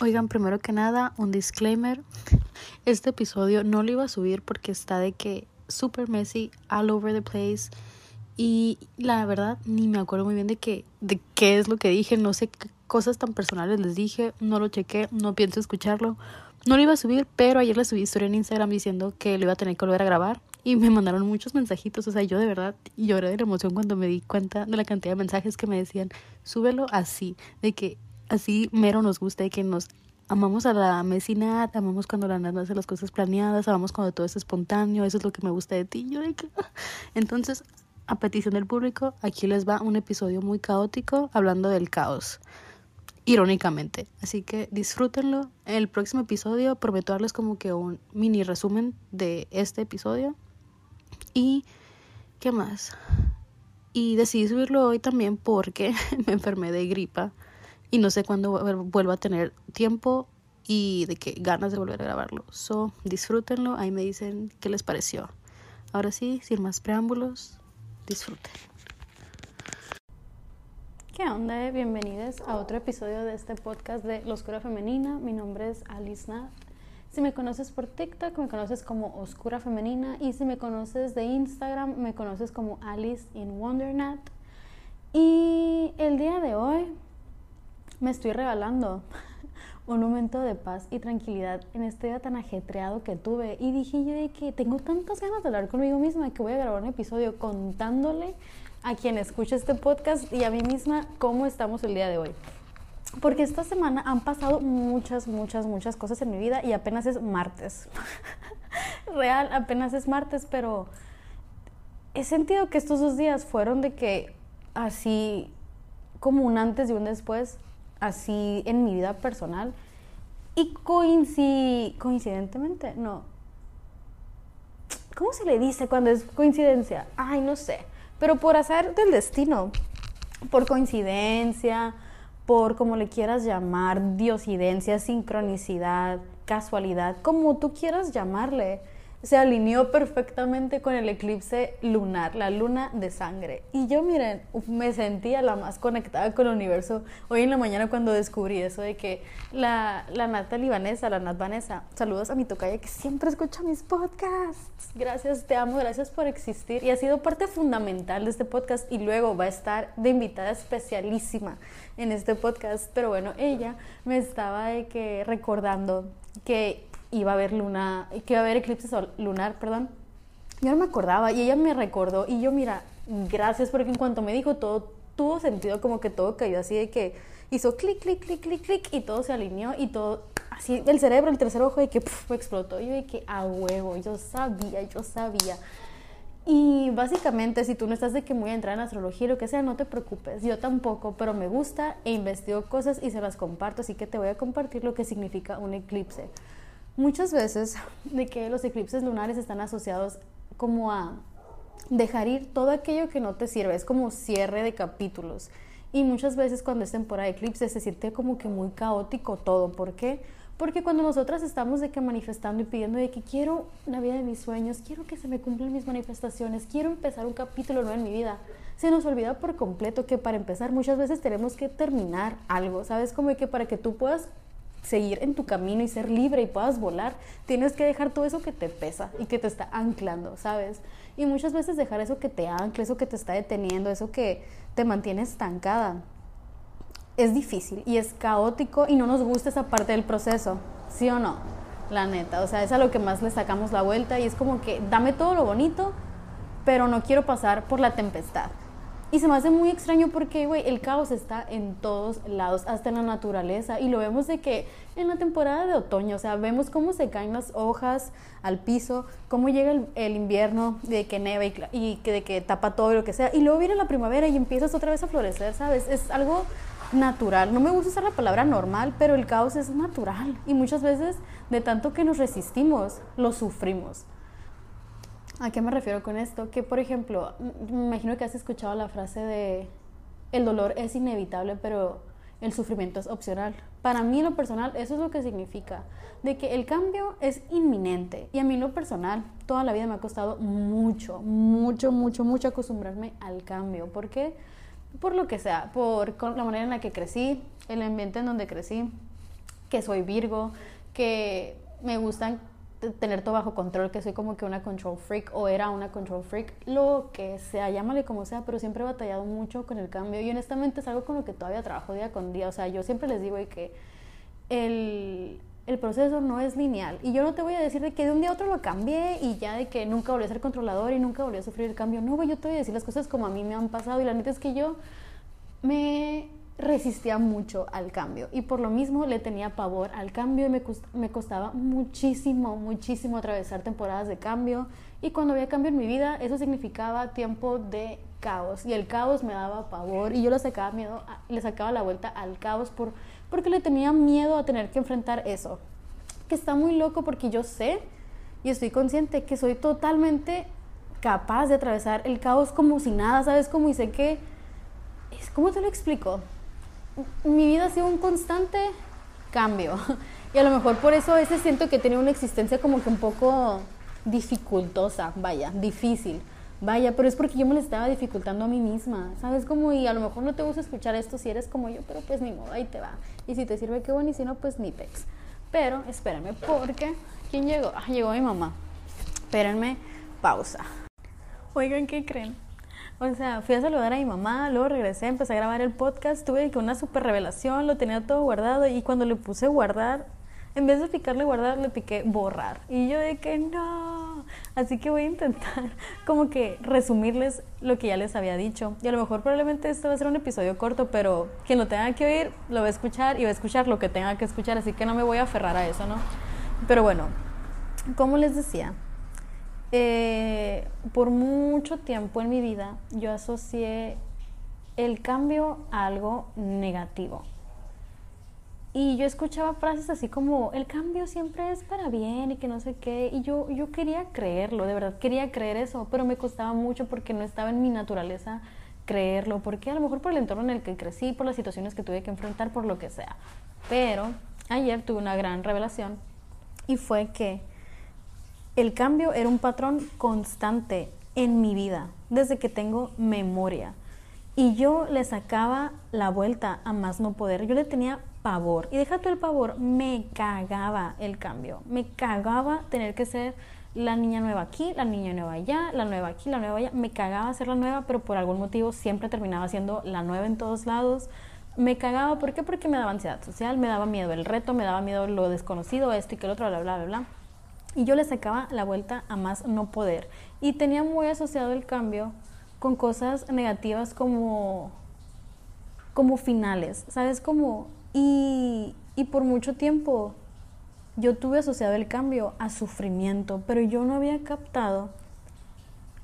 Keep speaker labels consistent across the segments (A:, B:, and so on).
A: Oigan, primero que nada, un disclaimer. Este episodio no lo iba a subir porque está de que super messy, all over the place. Y la verdad, ni me acuerdo muy bien de, que, de qué es lo que dije. No sé qué cosas tan personales les dije. No lo chequé, no pienso escucharlo. No lo iba a subir, pero ayer le subí historia en Instagram diciendo que lo iba a tener que volver a grabar. Y me mandaron muchos mensajitos. O sea, yo de verdad lloré de emoción cuando me di cuenta de la cantidad de mensajes que me decían, súbelo así, de que así mero nos gusta, de que nos amamos a la mesinat, amamos cuando la nada hace las cosas planeadas, amamos cuando todo es espontáneo, eso es lo que me gusta de ti. Que... Entonces, a petición del público, aquí les va un episodio muy caótico hablando del caos irónicamente. Así que disfrútenlo. El próximo episodio prometo darles como que un mini resumen de este episodio. Y, ¿qué más? Y decidí subirlo hoy también porque me enfermé de gripa y no sé cuándo vuelvo a tener tiempo y de qué ganas de volver a grabarlo. So, disfrútenlo, ahí me dicen qué les pareció. Ahora sí, sin más preámbulos, disfruten. ¿Qué onda? Bienvenidos a otro episodio de este podcast de La Oscura Femenina. Mi nombre es Alice Nat. Si me conoces por TikTok, me conoces como Oscura Femenina. Y si me conoces de Instagram, me conoces como Alice in Wondernat. Y el día de hoy me estoy regalando un momento de paz y tranquilidad en este día tan ajetreado que tuve. Y dije yo de que tengo tantas ganas de hablar conmigo misma que voy a grabar un episodio contándole a quien escucha este podcast y a mí misma cómo estamos el día de hoy. Porque esta semana han pasado muchas, muchas, muchas cosas en mi vida y apenas es martes. Real, apenas es martes, pero he sentido que estos dos días fueron de que así como un antes y un después, así en mi vida personal. Y coincidentemente, no. ¿Cómo se le dice cuando es coincidencia? Ay, no sé pero por hacer del destino, por coincidencia, por como le quieras llamar, diosidencia, sincronicidad, casualidad, como tú quieras llamarle se alineó perfectamente con el eclipse lunar, la luna de sangre. Y yo, miren, me sentía la más conectada con el universo hoy en la mañana cuando descubrí eso de que la, la Nata libanesa, la Nat Vanessa, saludos a mi tocaya que siempre escucha mis podcasts. Gracias, te amo, gracias por existir. Y ha sido parte fundamental de este podcast y luego va a estar de invitada especialísima en este podcast. Pero bueno, ella me estaba de que recordando que iba a haber luna, que iba a haber eclipse lunar, perdón. Yo no me acordaba y ella me recordó y yo, mira, gracias porque en cuanto me dijo todo tuvo sentido, como que todo cayó así de que hizo clic, clic, clic, clic, clic y todo se alineó y todo, así el cerebro, el tercer ojo de que explotó. Yo de que a huevo, yo sabía, yo sabía. Y básicamente, si tú no estás de que muy entrar en astrología o lo que sea, no te preocupes. Yo tampoco, pero me gusta e investigo cosas y se las comparto, así que te voy a compartir lo que significa un eclipse muchas veces de que los eclipses lunares están asociados como a dejar ir todo aquello que no te sirve, es como cierre de capítulos. Y muchas veces cuando es temporada de eclipse se siente como que muy caótico todo. ¿Por qué? Porque cuando nosotras estamos de que manifestando y pidiendo de que quiero la vida de mis sueños, quiero que se me cumplan mis manifestaciones, quiero empezar un capítulo nuevo en mi vida, se nos olvida por completo que para empezar muchas veces tenemos que terminar algo, ¿sabes? Como que para que tú puedas seguir en tu camino y ser libre y puedas volar, tienes que dejar todo eso que te pesa y que te está anclando, ¿sabes? Y muchas veces dejar eso que te ancla, eso que te está deteniendo, eso que te mantiene estancada, es difícil y es caótico y no nos gusta esa parte del proceso, ¿sí o no? La neta, o sea, es a lo que más le sacamos la vuelta y es como que dame todo lo bonito, pero no quiero pasar por la tempestad. Y se me hace muy extraño porque, güey, el caos está en todos lados, hasta en la naturaleza. Y lo vemos de que en la temporada de otoño, o sea, vemos cómo se caen las hojas al piso, cómo llega el, invierno, de que neve y, que, de que tapa todo lo que sea. Y luego viene la primavera y empiezas otra vez a florecer, ¿sabes? Es algo natural. No me gusta usar la palabra normal, pero el caos es natural. Y muchas veces, de tanto que nos resistimos, lo sufrimos. ¿A qué me refiero con esto? Que, por ejemplo, me imagino que has escuchado la frase de el dolor es inevitable, pero el sufrimiento es opcional. Para mí, lo personal, eso es lo que significa, de que el cambio es inminente. Y a mí, lo personal, toda la vida me ha costado mucho, mucho, mucho, mucho acostumbrarme al cambio. ¿Por qué? Por lo que sea, por la manera en la que crecí, el ambiente en donde crecí, que soy Virgo, que me gustan tener todo bajo control, que soy como que una control freak o era una control freak, lo que sea, llámale como sea, pero siempre he batallado mucho con el cambio. Y honestamente es algo con lo que todavía trabajo día con día, o sea, yo siempre les digo que el, el proceso no es lineal. Y yo no te voy a decir de que de un día a otro lo cambié y ya de que nunca volví a ser controlador y nunca volví a sufrir el cambio, no, yo te voy a decir las cosas como a mí me han pasado. Y la neta es que yo me resistía mucho al cambio y por lo mismo le tenía pavor al cambio y me, me costaba muchísimo, muchísimo atravesar temporadas de cambio y cuando había cambio en mi vida eso significaba tiempo de caos y el caos me daba pavor y yo le sacaba miedo, le sacaba la vuelta al caos por, porque le tenía miedo a tener que enfrentar eso, que está muy loco porque yo sé y estoy consciente que soy totalmente capaz de atravesar el caos como si nada, ¿sabes? Como y sé que... ¿Cómo te lo explico? Mi vida ha sido un constante cambio. Y a lo mejor por eso a veces siento que tiene una existencia como que un poco dificultosa, vaya, difícil. Vaya, pero es porque yo me lo estaba dificultando a mí misma, ¿sabes? Como, y a lo mejor no te gusta escuchar esto si eres como yo, pero pues ni modo, ahí te va. Y si te sirve, qué bueno, y si no, pues ni pex. Pero espérame, porque, ¿quién llegó? Ah, llegó mi mamá. Espérenme, pausa. Oigan, ¿qué creen? O sea, fui a saludar a mi mamá, luego regresé, empecé a grabar el podcast, tuve que una super revelación, lo tenía todo guardado y cuando le puse guardar, en vez de picarle guardar, le piqué borrar. Y yo de que no. Así que voy a intentar como que resumirles lo que ya les había dicho. Y a lo mejor probablemente esto va a ser un episodio corto, pero quien lo tenga que oír, lo va a escuchar y va a escuchar lo que tenga que escuchar. Así que no me voy a aferrar a eso, ¿no? Pero bueno, como les decía, eh, por mucho tiempo en mi vida yo asocié el cambio a algo negativo. Y yo escuchaba frases así como, el cambio siempre es para bien y que no sé qué. Y yo, yo quería creerlo, de verdad, quería creer eso, pero me costaba mucho porque no estaba en mi naturaleza creerlo, porque a lo mejor por el entorno en el que crecí, por las situaciones que tuve que enfrentar, por lo que sea. Pero ayer tuve una gran revelación y fue que el cambio era un patrón constante en mi vida, desde que tengo memoria. Y yo le sacaba la vuelta a más no poder. Yo le tenía pavor. Y deja el pavor, me cagaba el cambio. Me cagaba tener que ser la niña nueva aquí, la niña nueva allá, la nueva aquí, la nueva allá. Me cagaba ser la nueva, pero por algún motivo siempre terminaba siendo la nueva en todos lados. Me cagaba, ¿por qué? Porque me daba ansiedad social, me daba miedo el reto, me daba miedo lo desconocido, esto y que el otro, bla, bla, bla, bla. Y yo le sacaba la vuelta a más no poder. Y tenía muy asociado el cambio con cosas negativas como, como finales, ¿sabes? Como, y, y por mucho tiempo yo tuve asociado el cambio a sufrimiento, pero yo no había captado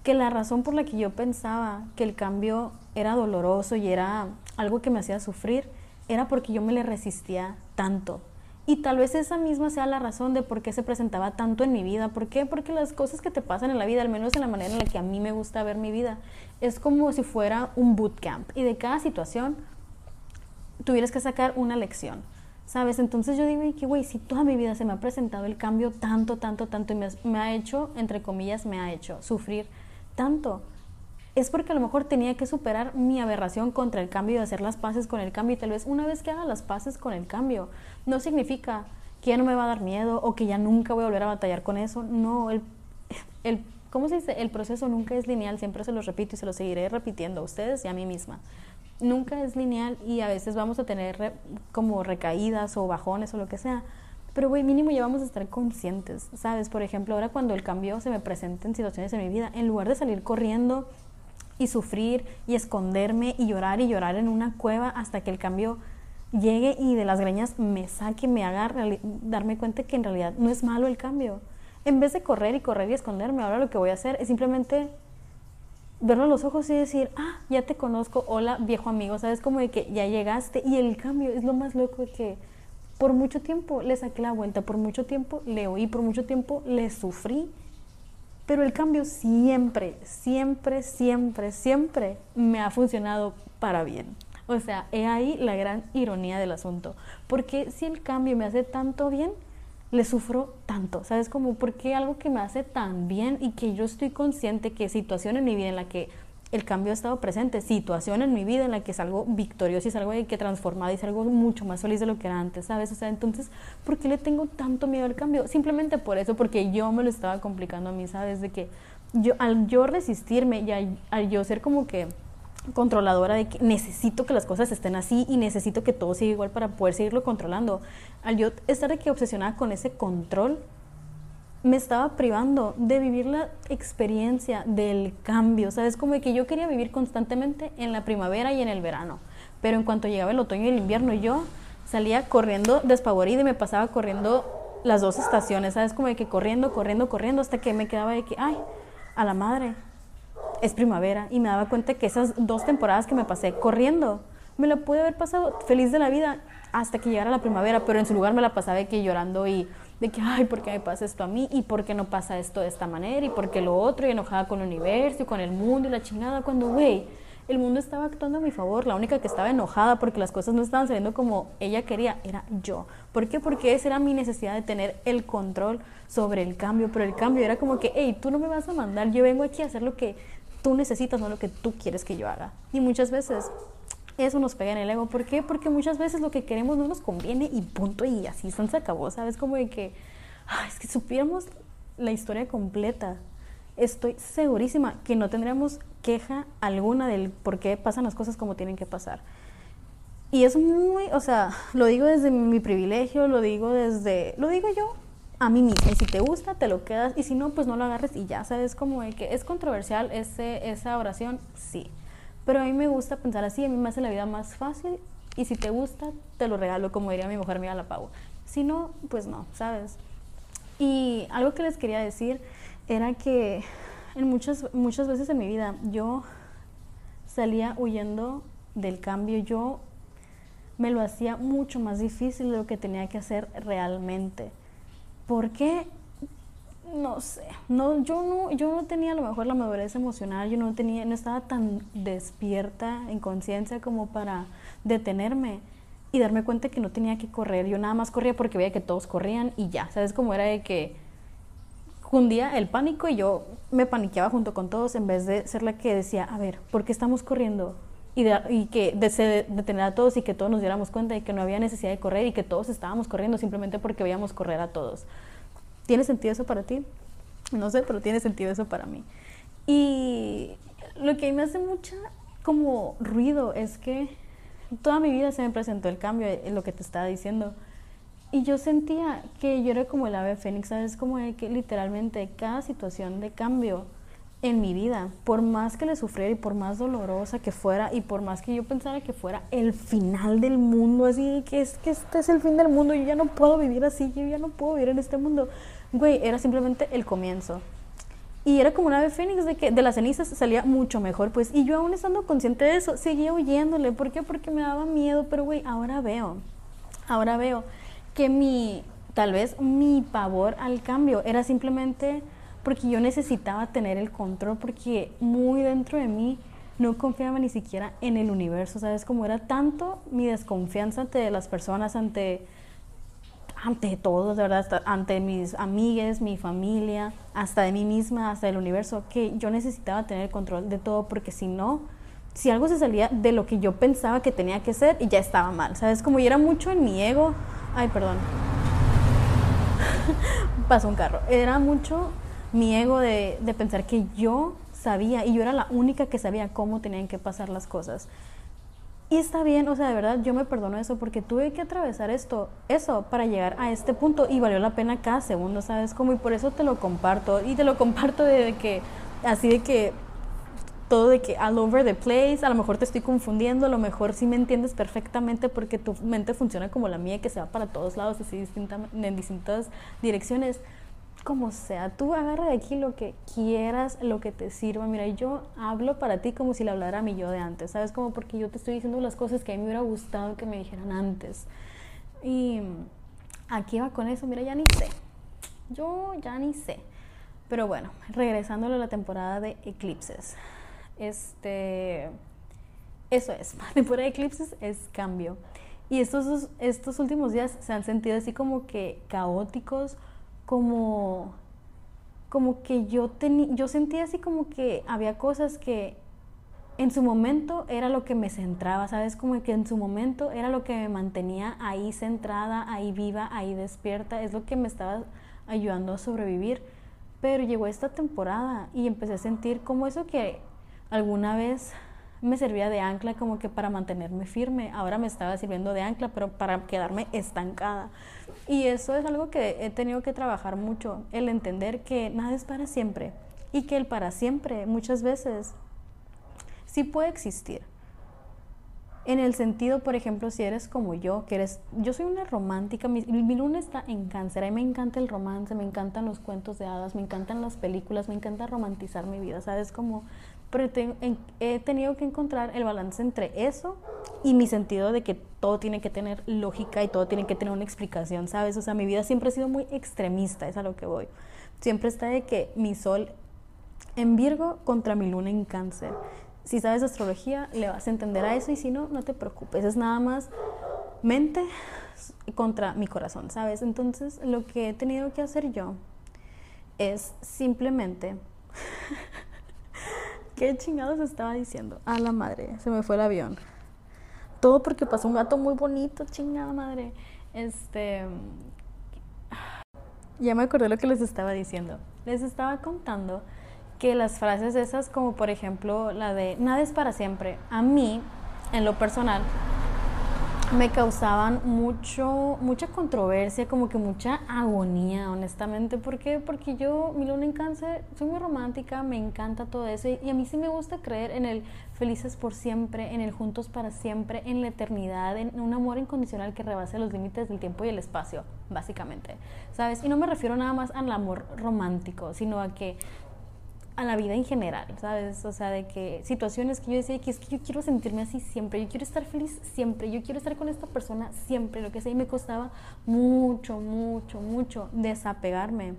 A: que la razón por la que yo pensaba que el cambio era doloroso y era algo que me hacía sufrir era porque yo me le resistía tanto. Y tal vez esa misma sea la razón de por qué se presentaba tanto en mi vida. ¿Por qué? Porque las cosas que te pasan en la vida, al menos en la manera en la que a mí me gusta ver mi vida, es como si fuera un bootcamp. Y de cada situación tuvieras que sacar una lección. ¿Sabes? Entonces yo digo, que güey, si toda mi vida se me ha presentado el cambio tanto, tanto, tanto, y me, me ha hecho, entre comillas, me ha hecho sufrir tanto, es porque a lo mejor tenía que superar mi aberración contra el cambio y hacer las paces con el cambio. Y tal vez una vez que haga las paces con el cambio, no significa que ya no me va a dar miedo o que ya nunca voy a volver a batallar con eso. No, el, el ¿cómo se dice? El proceso nunca es lineal, siempre se lo repito y se lo seguiré repitiendo a ustedes y a mí misma. Nunca es lineal y a veces vamos a tener como recaídas o bajones o lo que sea. Pero, güey, mínimo ya vamos a estar conscientes, ¿sabes? Por ejemplo, ahora cuando el cambio se me presenta en situaciones en mi vida, en lugar de salir corriendo y sufrir y esconderme y llorar y llorar en una cueva hasta que el cambio llegue y de las greñas me saque, me haga darme cuenta que en realidad no es malo el cambio. En vez de correr y correr y esconderme, ahora lo que voy a hacer es simplemente verlo a los ojos y decir, ah, ya te conozco, hola viejo amigo, sabes como de que ya llegaste y el cambio es lo más loco que por mucho tiempo le saqué la vuelta, por mucho tiempo le oí, por mucho tiempo le sufrí pero el cambio siempre, siempre, siempre, siempre me ha funcionado para bien. O sea, he ahí la gran ironía del asunto. Porque si el cambio me hace tanto bien, le sufro tanto. ¿Sabes? Como porque algo que me hace tan bien y que yo estoy consciente que situación en mi vida en la que el cambio ha estado presente, situación en mi vida en la que salgo victoriosa y salgo de que transformada y salgo mucho más feliz de lo que era antes, ¿sabes? O sea, entonces, ¿por qué le tengo tanto miedo al cambio? Simplemente por eso, porque yo me lo estaba complicando a mí, ¿sabes? De que al yo resistirme y al yo ser como que controladora de que necesito que las cosas estén así y necesito que todo siga igual para poder seguirlo controlando. Al yo estar de que obsesionada con ese control, me estaba privando de vivir la experiencia del cambio, ¿sabes? Como que yo quería vivir constantemente en la primavera y en el verano, pero en cuanto llegaba el otoño y el invierno yo salía corriendo despavorida y me pasaba corriendo las dos estaciones, ¿sabes? Como de que corriendo, corriendo, corriendo hasta que me quedaba de que, ay, a la madre, es primavera y me daba cuenta que esas dos temporadas que me pasé corriendo, me la pude haber pasado feliz de la vida hasta que llegara la primavera, pero en su lugar me la pasaba de que llorando y de que, ay, ¿por qué me pasa esto a mí? ¿Y por qué no pasa esto de esta manera? ¿Y por qué lo otro? Y enojada con el universo y con el mundo y la chingada, cuando, güey, el mundo estaba actuando a mi favor. La única que estaba enojada porque las cosas no estaban saliendo como ella quería era yo. ¿Por qué? Porque esa era mi necesidad de tener el control sobre el cambio. Pero el cambio era como que, hey, tú no me vas a mandar, yo vengo aquí a hacer lo que tú necesitas, no lo que tú quieres que yo haga. Y muchas veces eso nos pega en el ego. ¿Por qué? Porque muchas veces lo que queremos no nos conviene y punto y así se acabó, ¿sabes? Como de que, es que supiéramos la historia completa. Estoy segurísima que no tendríamos queja alguna del por qué pasan las cosas como tienen que pasar. Y es muy, o sea, lo digo desde mi privilegio, lo digo desde, lo digo yo, a mí misma. Y si te gusta, te lo quedas. Y si no, pues no lo agarres y ya. ¿Sabes? Como de que es controversial ese, esa oración, sí. Pero a mí me gusta pensar así. A mí me hace la vida más fácil. Y si te gusta, te lo regalo, como diría mi mujer, mira la pago. Si no, pues no, ¿sabes? Y algo que les quería decir era que en muchas, muchas veces en mi vida yo salía huyendo del cambio. Yo me lo hacía mucho más difícil de lo que tenía que hacer realmente. ¿Por qué? No sé. No, yo no, yo no tenía a lo mejor la madurez emocional, yo no tenía, no estaba tan despierta en conciencia como para detenerme y darme cuenta que no tenía que correr. Yo nada más corría porque veía que todos corrían y ya. ¿Sabes cómo era de que hundía el pánico y yo me paniqueaba junto con todos en vez de ser la que decía, a ver, ¿por qué estamos corriendo? Y, y que de, detener a todos y que todos nos diéramos cuenta de que no había necesidad de correr y que todos estábamos corriendo simplemente porque veíamos correr a todos. ¿Tiene sentido eso para ti? No sé, pero tiene sentido eso para mí. Y lo que me hace mucha como ruido es que toda mi vida se me presentó el cambio, lo que te estaba diciendo. Y yo sentía que yo era como el ave fénix, ¿sabes? Como de que literalmente cada situación de cambio en mi vida, por más que le sufriera y por más dolorosa que fuera y por más que yo pensara que fuera el final del mundo, así que es que este es el fin del mundo, yo ya no puedo vivir así, yo ya no puedo vivir en este mundo. Güey, era simplemente el comienzo. Y era como una ave fénix de que de las cenizas salía mucho mejor, pues. Y yo aún estando consciente de eso, seguía huyéndole. ¿Por qué? Porque me daba miedo, pero güey, ahora veo, ahora veo que mi, tal vez mi pavor al cambio era simplemente porque yo necesitaba tener el control, porque muy dentro de mí no confiaba ni siquiera en el universo, ¿sabes? Como era tanto mi desconfianza ante las personas, ante, ante todos, de verdad, ante mis amigues, mi familia, hasta de mí misma, hasta el universo, que yo necesitaba tener el control de todo, porque si no, si algo se salía de lo que yo pensaba que tenía que ser, y ya estaba mal, ¿sabes? Como yo era mucho en mi ego, ay, perdón, pasó un carro, era mucho mi ego de, de pensar que yo sabía y yo era la única que sabía cómo tenían que pasar las cosas. Y está bien, o sea, de verdad yo me perdono eso porque tuve que atravesar esto, eso para llegar a este punto y valió la pena cada segundo, ¿sabes? Como y por eso te lo comparto y te lo comparto de que así de que todo de que all over the place, a lo mejor te estoy confundiendo, a lo mejor sí me entiendes perfectamente porque tu mente funciona como la mía que se va para todos lados así distinta, en distintas direcciones como sea, tú agarra de aquí lo que quieras, lo que te sirva. Mira, yo hablo para ti como si le hablara a mi yo de antes, ¿sabes? Como porque yo te estoy diciendo las cosas que a mí me hubiera gustado que me dijeran antes. Y aquí va con eso, mira, ya ni sé. Yo ya ni sé. Pero bueno, regresando a la temporada de eclipses. Este. Eso es, la temporada de eclipses es cambio. Y estos, estos últimos días se han sentido así como que caóticos como, que yo, tenía yo sentía así como que había cosas que en su momento era lo que me centraba, ¿sabes? Como que en su momento era lo que me mantenía ahí centrada, ahí viva, ahí despierta, es lo que me estaba ayudando a sobrevivir. Pero llegó esta temporada y empecé a sentir como eso que alguna vez me servía de ancla como que para mantenerme firme, ahora me estaba sirviendo de ancla, pero para quedarme estancada. Y eso es algo que he tenido que trabajar mucho, el entender que nada es para siempre y que el para siempre muchas veces sí puede existir. En el sentido, por ejemplo, si eres como yo, que eres, yo soy una romántica, mi, mi, luna está en cáncer, a mí me encanta el romance, me encantan los cuentos de hadas, me encantan las películas, me encanta romantizar mi vida, ¿sabes? Como pero he tenido que encontrar el balance entre eso y mi sentido de que todo tiene que tener lógica y todo tiene que tener una explicación, ¿sabes? O sea, mi vida siempre ha sido muy extremista, es a lo que voy. Siempre está de que mi sol en Virgo contra mi luna en cáncer. Si sabes astrología, le vas a entender a eso y si no, no te preocupes, es nada más mente contra mi corazón, ¿sabes? Entonces, lo que he tenido que hacer yo es simplemente ¿Qué chingados estaba diciendo? A la madre, se me fue el avión. Todo porque pasó un gato muy bonito, chingada madre. Este. Ya me acordé lo que les estaba diciendo. Les estaba contando que las frases esas, como por ejemplo la de nada es para siempre, a mí, en lo personal, me causaban mucho, mucha controversia, como que mucha agonía, honestamente. ¿Por qué? Porque yo, mi luna en cáncer, soy muy romántica, me encanta todo eso y a mí sí me gusta creer en el felices por siempre, en el juntos para siempre, en la eternidad, en un amor incondicional que rebase los límites del tiempo y el espacio, básicamente. ¿Sabes? Y no me refiero nada más al amor romántico, sino a que a la vida en general, ¿sabes? O sea, de que situaciones que yo decía que es que yo quiero sentirme así siempre, yo quiero estar feliz siempre, yo quiero estar con esta persona siempre, lo que sea, y me costaba mucho, mucho, mucho desapegarme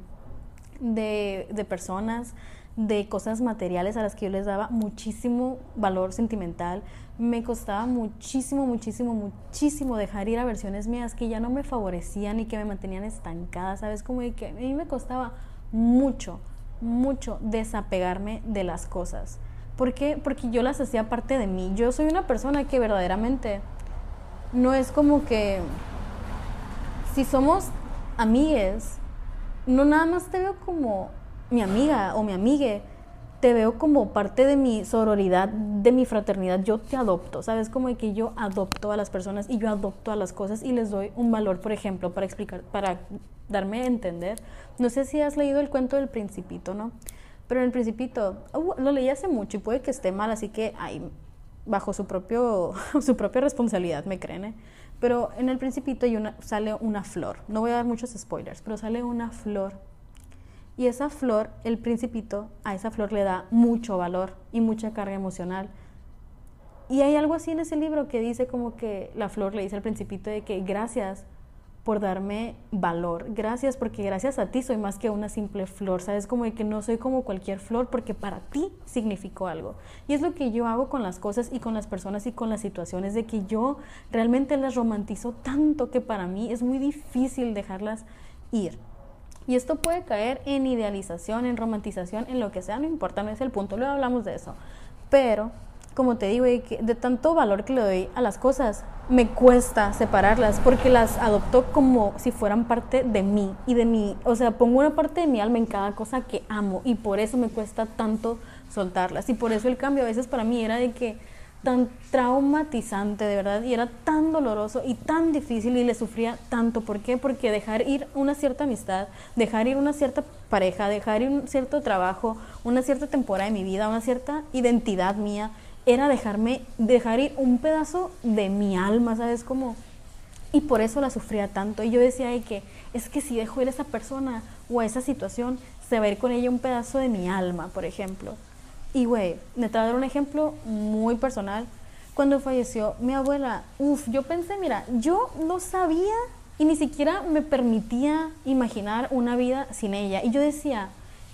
A: de, de personas, de cosas materiales a las que yo les daba muchísimo valor sentimental. Me costaba muchísimo, muchísimo, muchísimo dejar ir a versiones mías que ya no me favorecían y que me mantenían estancada, ¿sabes? Como de que a mí me costaba mucho mucho desapegarme de las cosas. ¿Por qué? Porque yo las hacía parte de mí. Yo soy una persona que verdaderamente no es como que si somos amigues, no nada más te veo como mi amiga o mi amigue, te veo como parte de mi sororidad, de mi fraternidad, yo te adopto, ¿sabes? Como que yo adopto a las personas y yo adopto a las cosas y les doy un valor, por ejemplo, para explicar, para darme a entender. No sé si has leído el cuento del principito, ¿no? Pero en el principito, uh, lo leí hace mucho y puede que esté mal, así que ahí, bajo su, propio, su propia responsabilidad, me creen, ¿eh? Pero en el principito hay una, sale una flor, no voy a dar muchos spoilers, pero sale una flor y esa flor, el principito, a esa flor le da mucho valor y mucha carga emocional. Y hay algo así en ese libro que dice como que la flor le dice al principito de que gracias por darme valor, gracias porque gracias a ti soy más que una simple flor, sabes como de que no soy como cualquier flor porque para ti significó algo. Y es lo que yo hago con las cosas y con las personas y con las situaciones, de que yo realmente las romantizo tanto que para mí es muy difícil dejarlas ir. Y esto puede caer en idealización, en romantización, en lo que sea, no importa, no es el punto, luego hablamos de eso. Pero, como te digo, de tanto valor que le doy a las cosas, me cuesta separarlas porque las adopto como si fueran parte de mí y de mí. O sea, pongo una parte de mi alma en cada cosa que amo y por eso me cuesta tanto soltarlas. Y por eso el cambio a veces para mí era de que tan traumatizante, de verdad, y era tan doloroso y tan difícil y le sufría tanto. ¿Por qué? Porque dejar ir una cierta amistad, dejar ir una cierta pareja, dejar ir un cierto trabajo, una cierta temporada de mi vida, una cierta identidad mía, era dejarme, dejar ir un pedazo de mi alma, ¿sabes? Como... Y por eso la sufría tanto. Y yo decía que es que si dejo ir a esa persona o a esa situación, se va a ir con ella un pedazo de mi alma, por ejemplo. Y, güey, me te voy a dar un ejemplo muy personal. Cuando falleció mi abuela, uff, yo pensé, mira, yo no sabía y ni siquiera me permitía imaginar una vida sin ella. Y yo decía,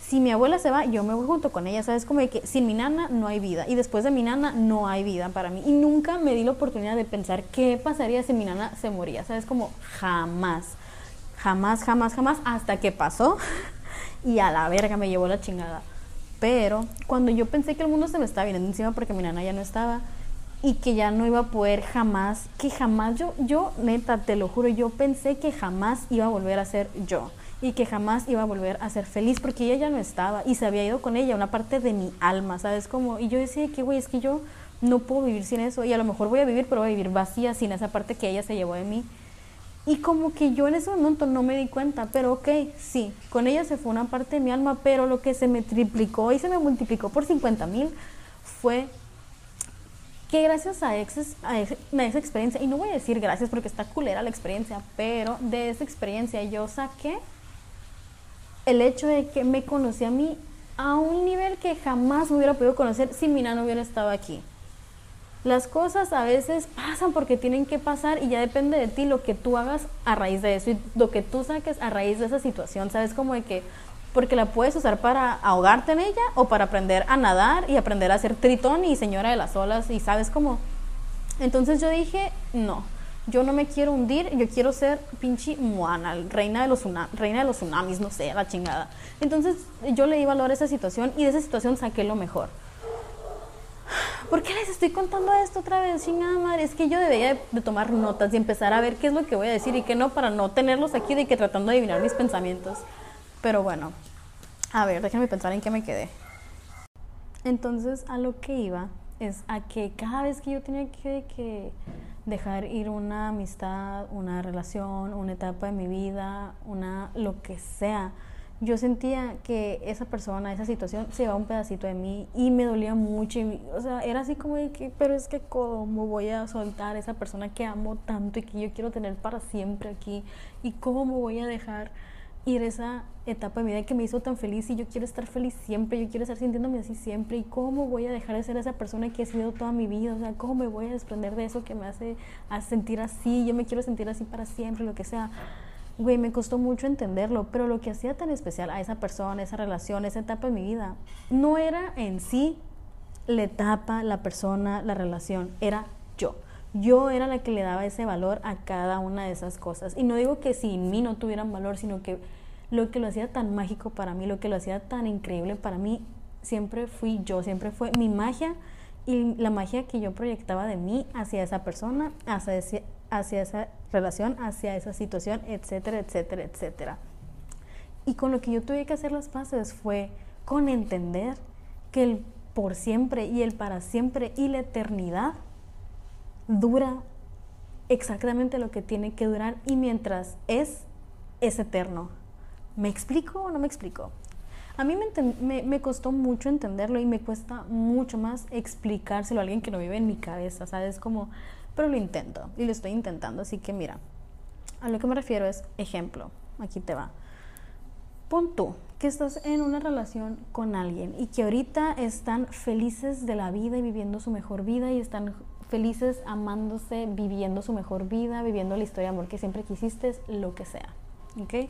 A: si mi abuela se va, yo me voy junto con ella, ¿sabes? Como de que sin mi nana no hay vida y después de mi nana no hay vida para mí. Y nunca me di la oportunidad de pensar qué pasaría si mi nana se moría, ¿sabes? Como jamás, jamás, jamás, jamás, hasta que pasó y a la verga me llevó la chingada. Pero cuando yo pensé que el mundo se me estaba viniendo encima porque mi nana ya no estaba y que ya no iba a poder jamás, que jamás yo, yo neta, te lo juro, yo pensé que jamás iba a volver a ser yo y que jamás iba a volver a ser feliz porque ella ya no estaba y se había ido con ella, una parte de mi alma, ¿sabes? Como, y yo decía que, güey, es que yo no puedo vivir sin eso y a lo mejor voy a vivir, pero voy a vivir vacía sin esa parte que ella se llevó de mí. Y como que yo en ese momento no me di cuenta, pero ok, sí, con ella se fue una parte de mi alma, pero lo que se me triplicó y se me multiplicó por 50 mil fue que gracias a, esa experiencia, y no voy a decir gracias porque está culera la experiencia, pero de esa experiencia yo saqué el hecho de que me conocí a mí a un nivel que jamás me hubiera podido conocer si mi no hubiera estado aquí. Las cosas a veces pasan porque tienen que pasar y ya depende de ti lo que tú hagas a raíz de eso y lo que tú saques a raíz de esa situación. ¿Sabes? Como de que, porque la puedes usar para ahogarte en ella o para aprender a nadar y aprender a ser tritón y señora de las olas y sabes cómo. Entonces yo dije, no, yo no me quiero hundir, yo quiero ser pinche Moana, reina de los, reina de los tsunamis, no sé, la chingada. Entonces yo le di valor a esa situación y de esa situación saqué lo mejor. ¿Por qué les estoy contando esto otra vez? Chingada madre, es que yo debería de, tomar notas y empezar a ver qué es lo que voy a decir y qué no para no tenerlos aquí de que tratando de adivinar mis pensamientos. Pero bueno, a ver, déjenme pensar en qué me quedé. Entonces, a lo que iba es a que cada vez que yo tenía que, que dejar ir una amistad, una relación, una etapa de mi vida, una lo que sea, yo sentía que esa persona, esa situación, se llevaba un pedacito de mí y me dolía mucho. o sea, era así como de que, pero es que cómo voy a soltar a esa persona que amo tanto y que yo quiero tener para siempre aquí y cómo voy a dejar ir esa etapa de mi vida que me hizo tan feliz y yo quiero estar feliz siempre, yo quiero estar sintiéndome así siempre. Y cómo voy a dejar de ser esa persona que he sido toda mi vida, o sea, cómo me voy a desprender de eso que me hace a sentir así, yo me quiero sentir así para siempre, lo que sea güey, me costó mucho entenderlo, pero lo que hacía tan especial a esa persona, esa relación, esa etapa de mi vida, no era en sí la etapa, la persona, la relación, era yo. Yo era la que le daba ese valor a cada una de esas cosas. Y no digo que sin mí no tuvieran valor, sino que lo que lo hacía tan mágico para mí, lo que lo hacía tan increíble para mí, siempre fui yo, siempre fue mi magia y la magia que yo proyectaba de mí hacia esa persona, hacia ese, hacia esa relación, hacia esa situación, etcétera, etcétera, etcétera. Y con lo que yo tuve que hacer las paces fue con entender que el por siempre y el para siempre y la eternidad dura exactamente lo que tiene que durar y mientras es, es eterno. ¿Me explico o no me explico? A mí me, costó mucho entenderlo y me cuesta mucho más explicárselo a alguien que no vive en mi cabeza, ¿sabes? Como pero lo intento y lo estoy intentando. Así que mira, a lo que me refiero es ejemplo. Aquí te va. Pon tú que estás en una relación con alguien y que ahorita están felices de la vida y viviendo su mejor vida y están felices amándose, viviendo su mejor vida, viviendo la historia de amor que siempre quisiste, lo que sea. ¿Ok?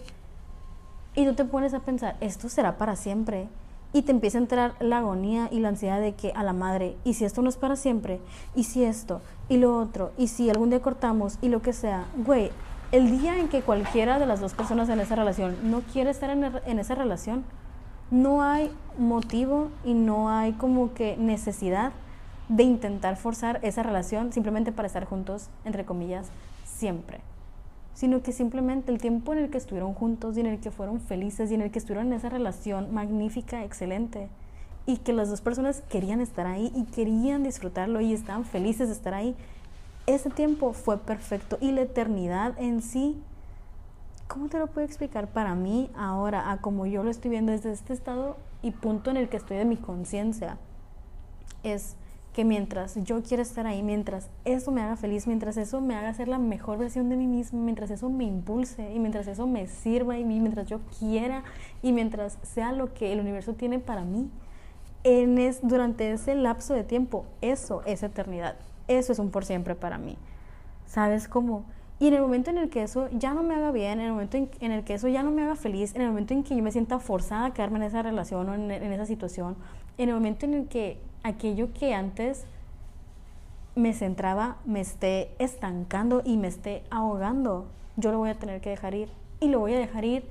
A: Y tú te pones a pensar, esto será para siempre y te empieza a entrar la agonía y la ansiedad de que a la madre, y si esto no es para siempre, y si esto, y lo otro, y si algún día cortamos, y lo que sea, güey, el día en que cualquiera de las dos personas en esa relación no quiere estar en, en esa relación, no hay motivo y no hay como que necesidad de intentar forzar esa relación simplemente para estar juntos, entre comillas, siempre sino que simplemente el tiempo en el que estuvieron juntos y en el que fueron felices y en el que estuvieron en esa relación magnífica, excelente, y que las dos personas querían estar ahí y querían disfrutarlo y estaban felices de estar ahí, ese tiempo fue perfecto y la eternidad en sí, ¿cómo te lo puedo explicar? Para mí ahora, a como yo lo estoy viendo desde este estado y punto en el que estoy de mi conciencia, es que mientras yo quiera estar ahí, mientras eso me haga feliz, mientras eso me haga ser la mejor versión de mí mismo, mientras eso me impulse y mientras eso me sirva y mientras yo quiera y mientras sea lo que el universo tiene para mí, en es, durante ese lapso de tiempo, eso es eternidad, eso es un por siempre para mí. ¿Sabes cómo? Y en el momento en el que eso ya no me haga bien, en el momento en, el que eso ya no me haga feliz, en el momento en que yo me sienta forzada a quedarme en esa relación o en esa situación, en el momento en el que aquello que antes me centraba me esté estancando y me esté ahogando, yo lo voy a tener que dejar ir. Y lo voy a dejar ir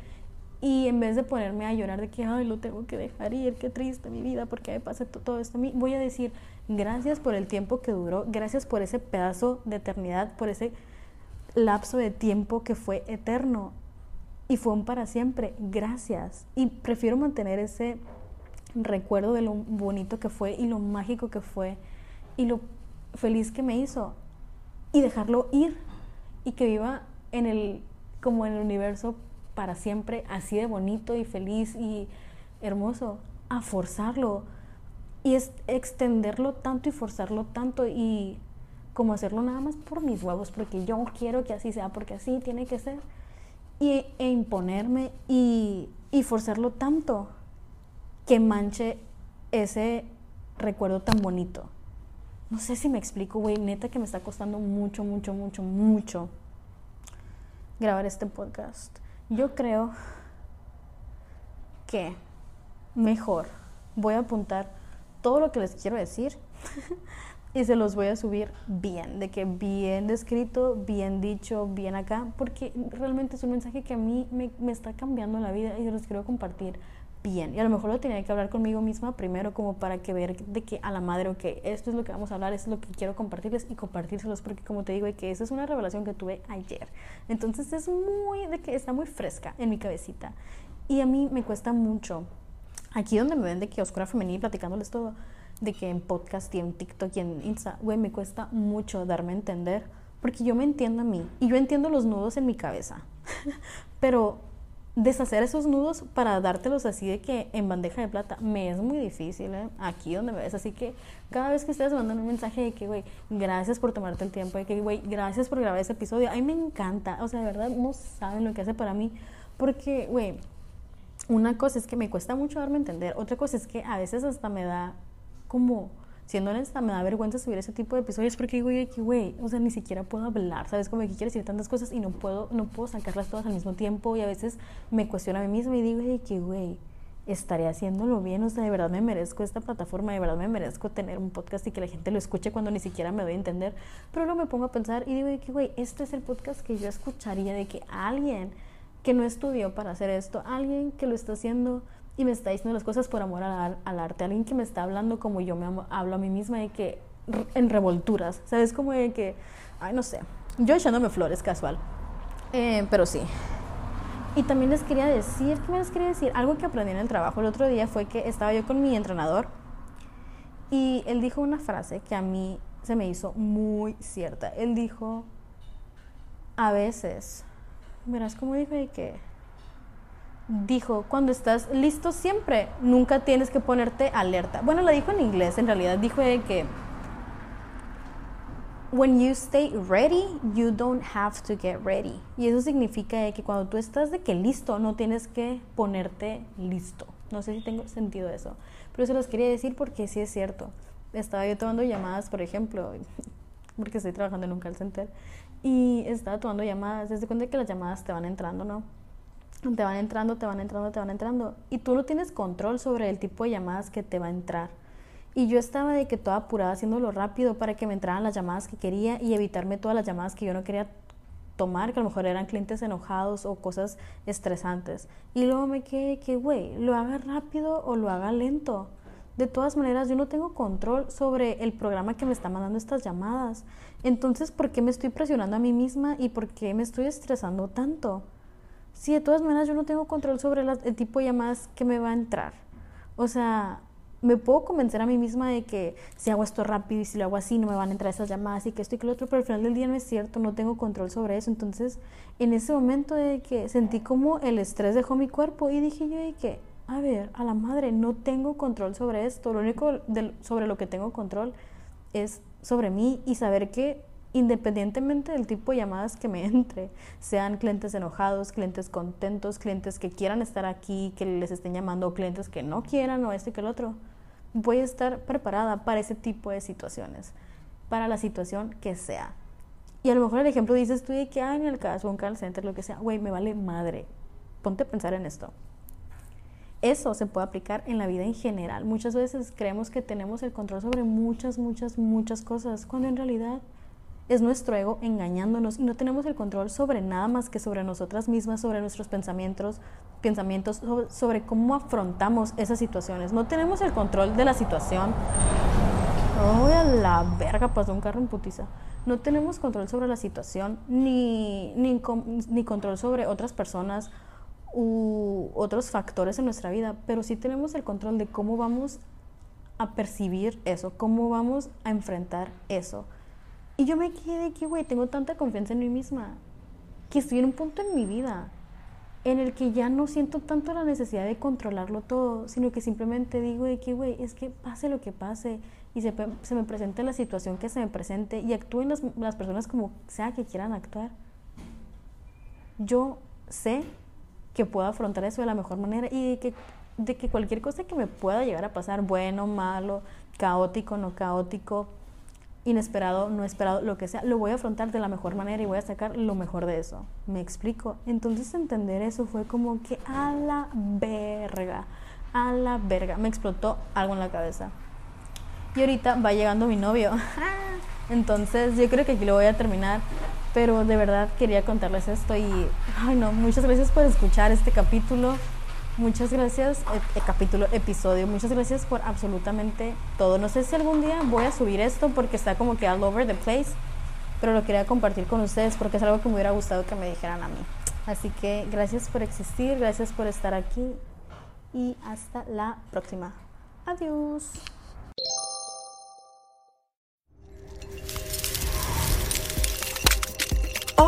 A: Y en vez de ponerme a llorar de que, ay, lo tengo que dejar ir, qué triste mi vida, porque me pasa todo esto a mí, voy a decir, gracias por el tiempo que duró, gracias por ese pedazo de eternidad, por ese lapso de tiempo que fue eterno y fue un para siempre, gracias. Y prefiero mantener ese recuerdo de lo bonito que fue y lo mágico que fue y lo feliz que me hizo y dejarlo ir y que viva en el como en el universo para siempre así de bonito y feliz y hermoso a forzarlo y extenderlo tanto y forzarlo tanto y como hacerlo nada más por mis huevos porque yo quiero que así sea porque así tiene que ser y, e imponerme y forzarlo tanto que manche ese recuerdo tan bonito. No sé si me explico, güey, neta que me está costando mucho, mucho, mucho, mucho grabar este podcast. Yo creo que mejor voy a apuntar todo lo que les quiero decir y se los voy a subir bien, de que bien descrito, bien dicho, bien acá, porque realmente es un mensaje que a mí me, está cambiando la vida y se los quiero compartir bien. Y a lo mejor lo tenía que hablar conmigo misma primero como para que ver de que a la madre, ok, esto es lo que vamos a hablar, esto es lo que quiero compartirles y compartírselos porque como te digo, que esa es una revelación que tuve ayer. Entonces es muy, de que está muy fresca en mi cabecita. Y a mí me cuesta mucho, aquí donde me ven de que Oscura Femenil platicándoles todo, de que en podcast y en TikTok y en Insta, güey, me cuesta mucho darme a entender porque yo me entiendo a mí y yo entiendo los nudos en mi cabeza. Pero deshacer esos nudos para dártelos así de que en bandeja de plata me es muy difícil, ¿eh? aquí donde me ves. Así que cada vez que ustedes mandan un mensaje de que, güey, gracias por tomarte el tiempo, de que, güey, gracias por grabar ese episodio, a mí me encanta. O sea, de verdad no saben lo que hace para mí. Porque, güey, una cosa es que me cuesta mucho darme a entender, otra cosa es que a veces hasta me da como siendo honesta, me da vergüenza subir ese tipo de episodios porque digo, güey, o sea, ni siquiera puedo hablar, ¿sabes? Como que quiero decir tantas cosas y no puedo, no puedo sacarlas todas al mismo tiempo y a veces me cuestiono a mí misma y digo, que, güey, estaré haciéndolo bien, o sea, de verdad me merezco esta plataforma, de verdad me merezco tener un podcast y que la gente lo escuche cuando ni siquiera me doy a entender, pero luego me pongo a pensar y digo, que, güey, este es el podcast que yo escucharía de que alguien que no estudió para hacer esto, alguien que lo está haciendo y me está diciendo las cosas por amor al, arte, alguien que me está hablando como yo me hablo a mí misma de que en revolturas, ¿sabes? Como de que, ay, no sé, yo echándome flores casual, eh, pero sí. Y también les quería decir, ¿qué me les quería decir? Algo que aprendí en el trabajo el otro día fue que estaba yo con mi entrenador y él dijo una frase que a mí se me hizo muy cierta. Él dijo, a veces, verás cómo dijo de que dijo, cuando estás listo siempre, nunca tienes que ponerte alerta. Bueno, lo dijo en inglés, en realidad dijo que when you stay ready, you don't have to get ready. Y eso significa que cuando tú estás de que listo, no tienes que ponerte listo. No sé si tengo sentido eso, pero eso los quería decir porque sí es cierto. Estaba yo tomando llamadas, por ejemplo, porque estoy trabajando en un call center, y estaba tomando llamadas, desde cuenta que las llamadas te van entrando, ¿no? Te van entrando, te van entrando, te van entrando. Y tú no tienes control sobre el tipo de llamadas que te va a entrar. Y yo estaba de que toda apurada haciéndolo rápido para que me entraran las llamadas que quería y evitarme todas las llamadas que yo no quería tomar, que a lo mejor eran clientes enojados o cosas estresantes. Y luego me quedé que, güey, lo haga rápido o lo haga lento. De todas maneras, yo no tengo control sobre el programa que me está mandando estas llamadas. Entonces, ¿por qué me estoy presionando a mí misma y por qué me estoy estresando tanto? Si de todas maneras yo no tengo control sobre el tipo de llamadas que me va a entrar. O sea, me puedo convencer a mí misma de que si hago esto rápido y si lo hago así no me van a entrar esas llamadas y que esto y que lo otro, pero al final del día no es cierto, no tengo control sobre eso. Entonces, en ese momento de que sentí como el estrés dejó mi cuerpo y dije yo de que, a ver, a la madre, no tengo control sobre esto, lo único sobre lo que tengo control es sobre mí y saber que independientemente del tipo de llamadas que me entre, sean clientes enojados, clientes contentos, clientes que quieran estar aquí, que les estén llamando, clientes que no quieran, o este que el otro, voy a estar preparada para ese tipo de situaciones, para la situación que sea. Y a lo mejor el ejemplo dices tú de que, ah, en el caso, un call center, lo que sea, güey, me vale madre. Ponte a pensar en esto. Eso se puede aplicar en la vida en general. Muchas veces creemos que tenemos el control sobre muchas, muchas, muchas cosas, cuando en realidad es nuestro ego engañándonos y no tenemos el control sobre nada más que sobre nosotras mismas, sobre nuestros pensamientos, pensamientos sobre, cómo afrontamos esas situaciones. No tenemos el control de la situación. Oh, a la verga, pasó un carro en putiza. No tenemos control sobre la situación ni, ni, ni control sobre otras personas u otros factores en nuestra vida, pero sí tenemos el control de cómo vamos a percibir eso, cómo vamos a enfrentar eso. Y yo me quedé que, güey, tengo tanta confianza en mí misma que estoy en un punto en mi vida en el que ya no siento tanto la necesidad de controlarlo todo, sino que simplemente digo de que, güey, es que pase lo que pase y se, se, me presente la situación que se me presente y actúen las, las personas como sea que quieran actuar. Yo sé que puedo afrontar eso de la mejor manera y de que, de que cualquier cosa que me pueda llegar a pasar, bueno, malo, caótico, no caótico, inesperado, no esperado, lo que sea, lo voy a afrontar de la mejor manera y voy a sacar lo mejor de eso. ¿Me explico? Entonces entender eso fue como que a la verga, a la verga. Me explotó algo en la cabeza. Y ahorita va llegando mi novio. Entonces yo creo que aquí lo voy a terminar. Pero de verdad quería contarles esto y, ay no, muchas gracias por escuchar este capítulo. Muchas gracias, el, capítulo, episodio. Muchas gracias por absolutamente todo. No sé si algún día voy a subir esto porque está como que all over the place, pero lo quería compartir con ustedes porque es algo que me hubiera gustado que me dijeran a mí. Así que gracias por existir, gracias por estar aquí y hasta la próxima. Adiós.